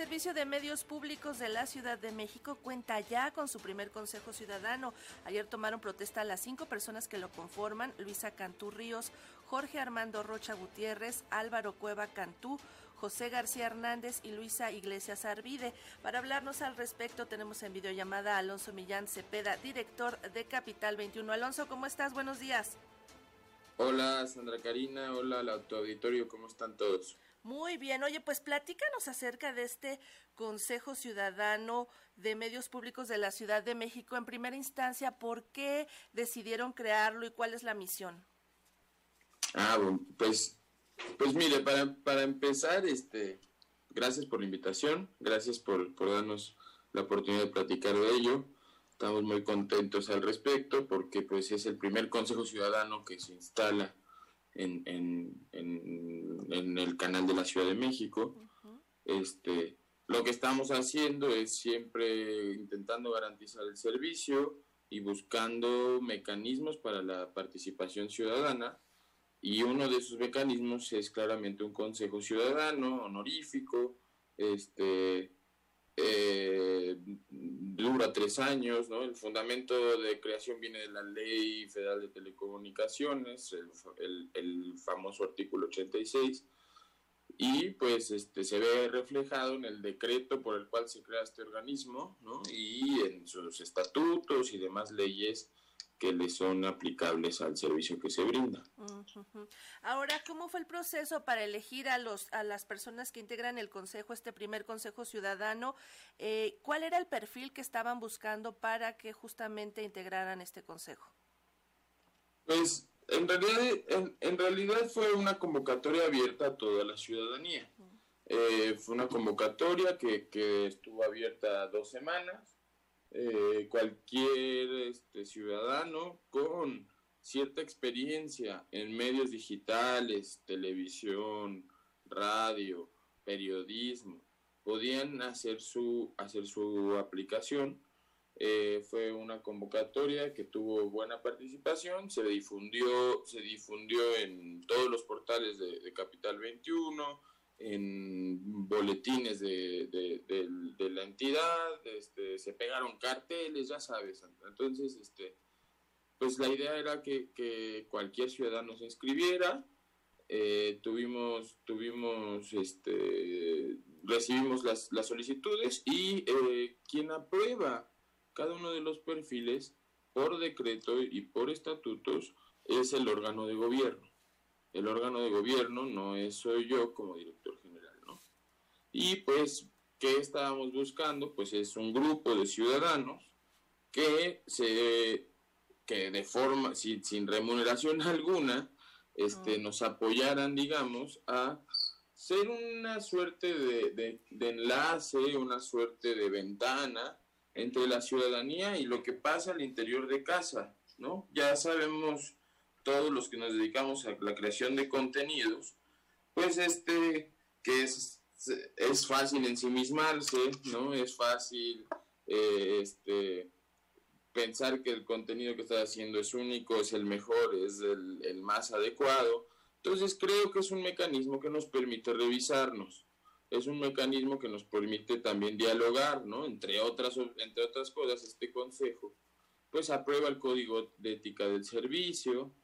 Servicio de Medios Públicos de la Ciudad de México cuenta ya con su primer Consejo Ciudadano. Ayer tomaron protesta las cinco personas que lo conforman, Luisa Cantú Ríos, Jorge Armando Rocha Gutiérrez, Álvaro Cueva Cantú, José García Hernández y Luisa Iglesias Arvide. Para hablarnos al respecto tenemos en videollamada a Alonso Millán Cepeda, director de Capital 21. Alonso, ¿cómo estás? Buenos días. Hola Sandra Karina, hola al auditorio, ¿cómo están todos? Muy bien, oye, pues platícanos acerca de este Consejo Ciudadano de Medios Públicos de la Ciudad de México. En primera instancia, ¿por qué decidieron crearlo y cuál es la misión? Ah, pues, pues mire, para, para empezar, este, gracias por la invitación, gracias por, por darnos la oportunidad de platicar de ello. Estamos muy contentos al respecto porque pues es el primer Consejo Ciudadano que se instala en, en, en, el canal de la Ciudad de México. este, lo que estamos haciendo es siempre intentando garantizar el servicio y buscando mecanismos para la participación ciudadana. Y uno de esos mecanismos es claramente un consejo ciudadano honorífico, este, eh, dura tres años, ¿no? El fundamento de creación viene de la Ley Federal de Telecomunicaciones, el, famoso artículo 86, y pues este, se ve reflejado en el decreto por el cual se crea este organismo, ¿no? Y en sus estatutos y demás leyes que le son aplicables al servicio que se brinda. Ahora, ¿cómo fue el proceso para elegir a los a las personas que integran el consejo, este primer consejo ciudadano? Eh, ¿Cuál era el perfil que estaban buscando para que justamente integraran este consejo? Pues en realidad, en, realidad fue una convocatoria abierta a toda la ciudadanía. Eh, fue una convocatoria que, que estuvo abierta dos semanas eh, cualquier este, ciudadano con cierta experiencia en medios digitales, televisión, radio, periodismo, podían hacer su, hacer su aplicación. Eh, fue una convocatoria que tuvo buena participación, se difundió, se difundió en todos los portales de, Capital 21, en boletines de, la entidad, este, se pegaron carteles, ya sabes. Entonces, este, pues la idea era que, cualquier ciudadano se inscribiera. Eh, tuvimos, tuvimos, este, recibimos las, las solicitudes y eh, quien aprueba cada uno de los perfiles por decreto y por estatutos es el órgano de gobierno el órgano de gobierno no es soy yo como director general, ¿no? Y pues, ¿qué estábamos buscando? Pues es un grupo de ciudadanos que se que de forma sin, sin remuneración alguna este, nos apoyaran, digamos, a ser una suerte de, de, enlace, una suerte de ventana entre la ciudadanía y lo que pasa al interior de casa, ¿no? Ya sabemos todos los que nos dedicamos a la creación de contenidos, pues este, que es, es fácil ensimismarse, ¿no? Es fácil eh, este, pensar que el contenido que estás haciendo es único, es el mejor, es el, el más adecuado. Entonces creo que es un mecanismo que nos permite revisarnos es un mecanismo que nos permite también dialogar, ¿no? Entre otras, entre otras cosas, este consejo, pues aprueba el código de ética del servicio,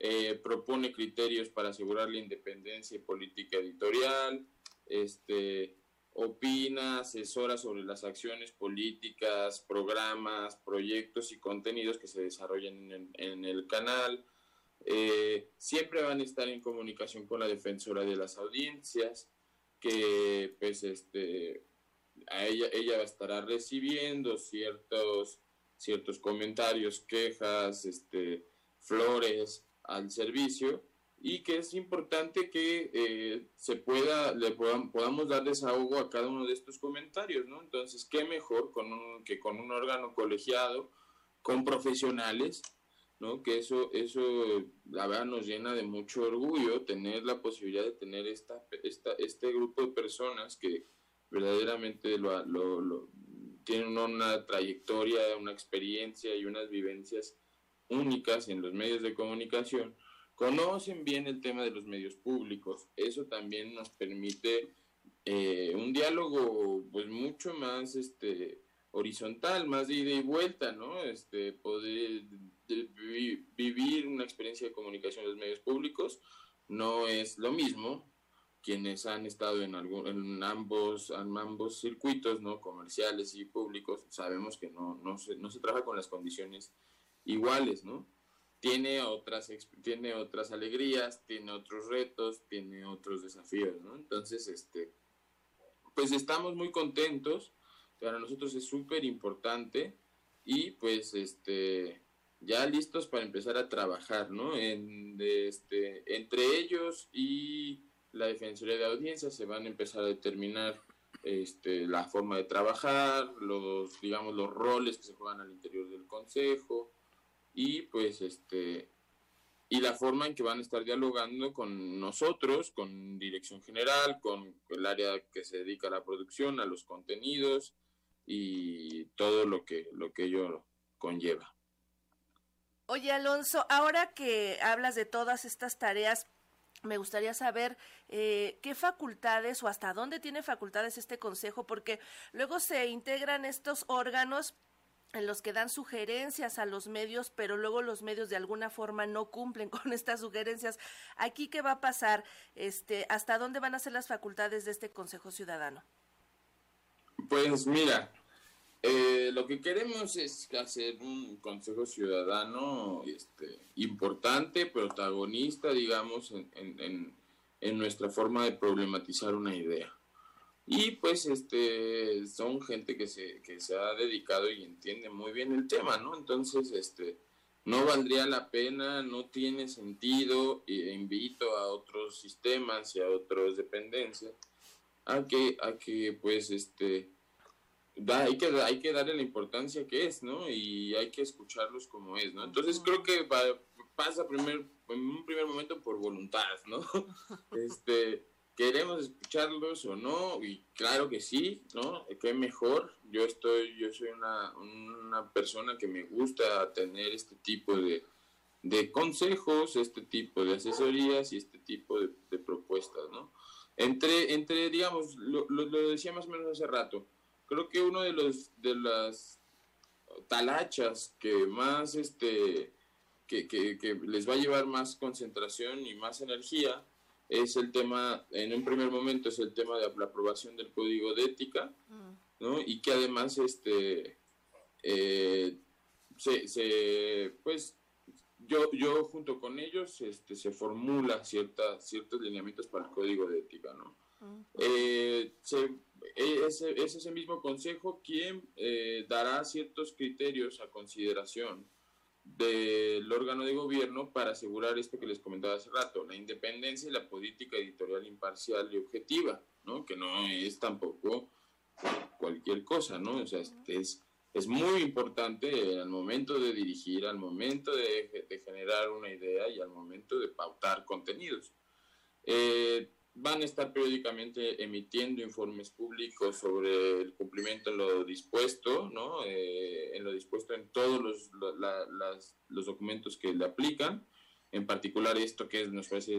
eh, propone criterios para asegurar la independencia y política editorial, este, opina, asesora sobre las acciones políticas, programas, proyectos y contenidos que se desarrollan en, el canal. Eh, siempre van a estar en comunicación con la defensora de las audiencias, que pues este, a ella, ella estará recibiendo ciertos, ciertos comentarios, quejas, este, flores, al servicio y que es importante que eh, se pueda, le podamos dar desahogo a cada uno de estos comentarios, ¿no? Entonces, ¿qué mejor con un, que con un órgano colegiado, con profesionales, ¿no? Que eso, eso, la verdad, nos llena de mucho orgullo tener la posibilidad de tener esta, esta, este grupo de personas que verdaderamente lo, lo, tienen una trayectoria, una experiencia y unas vivencias únicas en los medios de comunicación, conocen bien el tema de los medios públicos. Eso también nos permite eh, un diálogo pues mucho más este horizontal, más de ida y vuelta, ¿no? Este, poder vivir una experiencia de comunicación en los medios públicos no es lo mismo quienes han estado en, algún, en, ambos, en ambos circuitos, ¿no? Comerciales y públicos, sabemos que no, no, se, no se trabaja con las condiciones iguales, ¿no? Tiene otras, tiene otras alegrías, tiene otros retos, tiene otros desafíos, ¿no? Entonces, este, pues estamos muy contentos, para nosotros es súper importante y pues, este, ya listos para empezar a trabajar, ¿no? En, este, entre ellos y la Defensoría de Audiencia se van a empezar a determinar este, la forma de trabajar, los, digamos, los roles que se juegan al interior del Consejo y pues este y la forma en que van a estar dialogando con nosotros, con Dirección General, con el área que se dedica a la producción, a los contenidos y todo lo que lo que ello conlleva. Oye, Alonso, ahora que hablas de todas estas tareas, me gustaría saber eh, qué facultades o hasta dónde tiene facultades este consejo, porque luego se integran estos órganos en los que dan sugerencias a los medios, pero luego los medios de alguna forma no cumplen con estas sugerencias. Aquí qué va a pasar, este, hasta dónde van a ser las facultades de este Consejo Ciudadano. Pues mira, eh, lo que queremos es hacer un Consejo Ciudadano este, importante, protagonista, digamos, en, en, nuestra forma de problematizar una idea. Y pues este, son gente que se, que se ha dedicado y entiende muy bien el tema, ¿no? Entonces, este, no valdría la pena, no tiene sentido, e invito a otros sistemas y a otras dependencias a que, a que pues, este, hay, que, hay que darle la importancia que es, ¿no? Y hay que escucharlos como es, ¿no? Entonces creo que pasa primer, en un primer momento por voluntad, ¿no? este, queremos escucharlos o no, y claro que sí, ¿no? Qué mejor. Yo estoy, yo soy una, una persona que me gusta tener este tipo de, de consejos, este tipo de asesorías y este tipo de, propuestas, ¿no? Entre, entre digamos, lo, lo, lo decía más o menos hace rato, creo que uno de los de las talachas que más este que, que, les va a llevar más concentración y más energía es el tema, en un primer momento es el tema de la aprobación del código de ética, ¿no? Y que además, este, eh, se, se, pues, yo, yo junto con ellos, este, se formula cierta, ciertos lineamientos para el código de ética, ¿no? eh, se e, es, ese mismo consejo quien eh, dará ciertos criterios a consideración del órgano de gobierno para asegurar esto que les comentaba hace rato, la independencia y la política editorial imparcial y objetiva, ¿no? Que no es tampoco cualquier cosa, ¿no? O sea, es, es muy importante al momento de dirigir, al momento de, de generar una idea y al momento de pautar contenidos. Eh, van a estar periódicamente emitiendo informes públicos sobre el cumplimiento en lo dispuesto, ¿no? Eh, en lo dispuesto en todos los, los documentos que le aplican, en particular esto que es, nos parece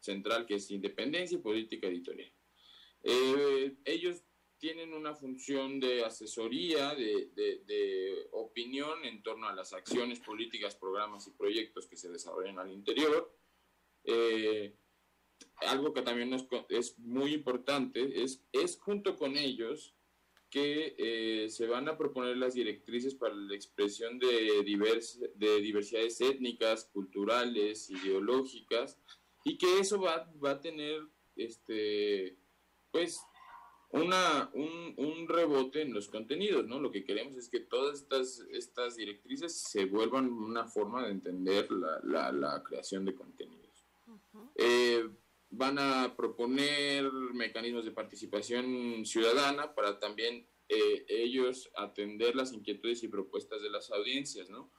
central, que es independencia y política editorial. Eh, ellos tienen una función de asesoría, de, de, opinión en torno a las acciones políticas, programas y proyectos que se desarrollan al interior. Eh, algo que también es muy importante es, es junto con ellos que eh, se van a proponer las directrices para la expresión de, divers, de diversidades étnicas, culturales, ideológicas, y que eso va, va a tener este, pues, una, un, un, rebote en los contenidos, ¿no? Lo que queremos es que todas estas, estas directrices se vuelvan una forma de entender la, la, la creación de contenidos. eh, van a proponer mecanismos de participación ciudadana para también eh, ellos atender las inquietudes y propuestas de las audiencias, ¿no?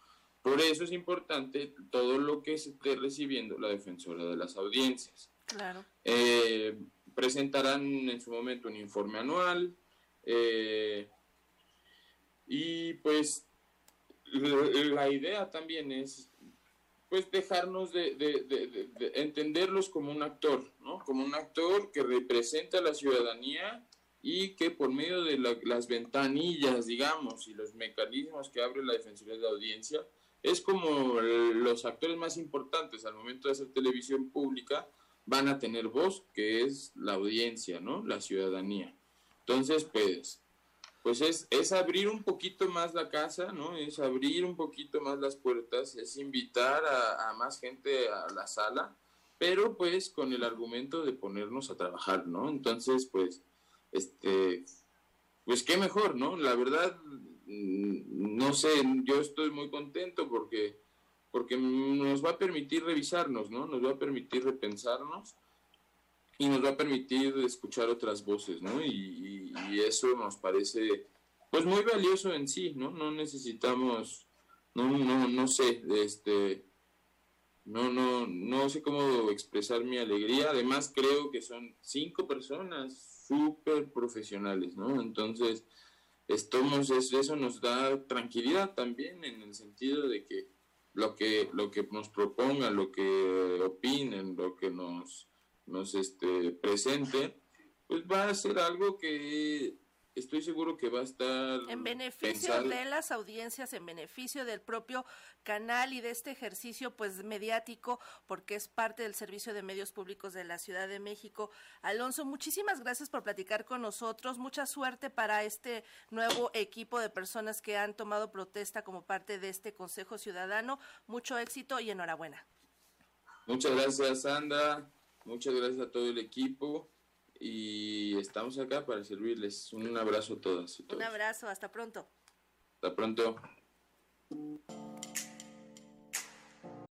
Por eso es importante todo lo que esté recibiendo la defensora de las audiencias. Claro. Eh, presentarán en su momento un informe anual eh, y pues la idea también es pues dejarnos de, de, entenderlos como un actor, ¿no? Como un actor que representa a la ciudadanía y que por medio de las ventanillas, digamos, y los mecanismos que abre la Defensoría de la Audiencia, es como los actores más importantes al momento de hacer televisión pública van a tener voz, que es la audiencia, ¿no? La ciudadanía. Entonces, pues, pues es, es abrir un poquito más la casa, ¿no? Es abrir un poquito más las puertas, es invitar a, a más gente a la sala, pero pues con el argumento de ponernos a trabajar, ¿no? Entonces, pues, este, pues qué mejor, ¿no? La verdad, mm, no sé, yo estoy muy contento porque, porque nos va a permitir revisarnos, ¿no? Nos va a permitir repensarnos y nos va a permitir escuchar otras voces, ¿no? Y, y, eso nos parece, pues muy valioso en sí, ¿no? No necesitamos, no, no, no sé, este, no, no, no sé cómo expresar mi alegría. Además, creo que son cinco personas súper profesionales, ¿no? Entonces, estamos, eso nos da tranquilidad también en el sentido de que lo que, lo que nos propongan, lo que opinen, lo que nos, nos este, presenten, pues va a ser algo que estoy seguro que va a estar... En beneficio de las audiencias, en beneficio del propio canal y de este ejercicio pues mediático, porque es parte del Servicio de Medios Públicos de la Ciudad de México. Alonso, muchísimas gracias por platicar con nosotros. Mucha suerte para este nuevo equipo de personas que han tomado protesta como parte de este Consejo Ciudadano. Mucho éxito y enhorabuena. Muchas gracias, Sandra. Muchas gracias a todo el equipo y estamos acá para servirles. Un abrazo a todas y todos. Un abrazo, hasta pronto. Hasta pronto.